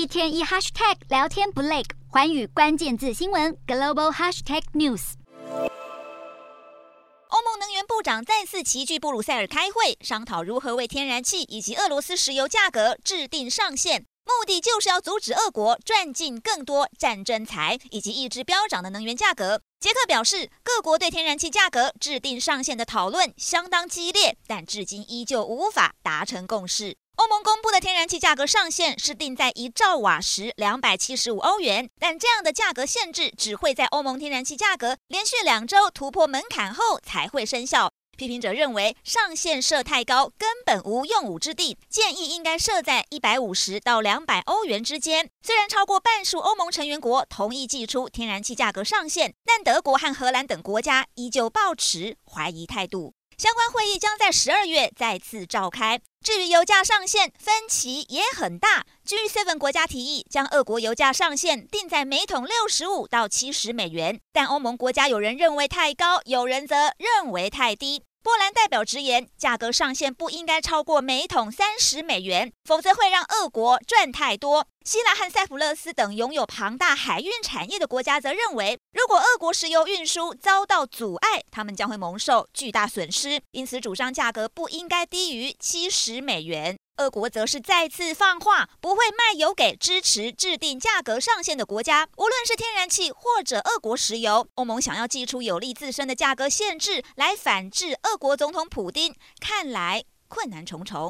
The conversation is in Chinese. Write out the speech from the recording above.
一天一 hashtag 聊天不累，寰宇关键字新闻 global hashtag news。欧盟能源部长再次齐聚布鲁塞尔开会，商讨如何为天然气以及俄罗斯石油价格制定上限，目的就是要阻止俄国赚进更多战争财，以及抑制飙涨的能源价格。捷克表示，各国对天然气价格制定上限的讨论相当激烈，但至今依旧无法达成共识。欧盟公布的天然气价格上限是定在一兆瓦时两百七十五欧元，但这样的价格限制只会在欧盟天然气价格连续两周突破门槛后才会生效。批评者认为上限设太高，根本无用武之地，建议应该设在一百五十到两百欧元之间。虽然超过半数欧盟成员国同意祭出天然气价格上限，但德国和荷兰等国家依旧抱持怀疑态度。相关会议将在十二月再次召开。至于油价上限，分歧也很大。G7 国家提议将俄国油价上限定在每桶六十五到七十美元，但欧盟国家有人认为太高，有人则认为太低。波兰代表直言，价格上限不应该超过每桶三十美元，否则会让俄国赚太多。希腊和塞浦路斯等拥有庞大海运产业的国家则认为，如果俄国石油运输遭到阻碍，他们将会蒙受巨大损失，因此主张价格不应该低于七十美元。俄国则是再次放话，不会卖油给支持制定价格上限的国家。无论是天然气或者俄国石油，欧盟想要祭出有利自身的价格限制来反制俄国总统普丁，看来困难重重。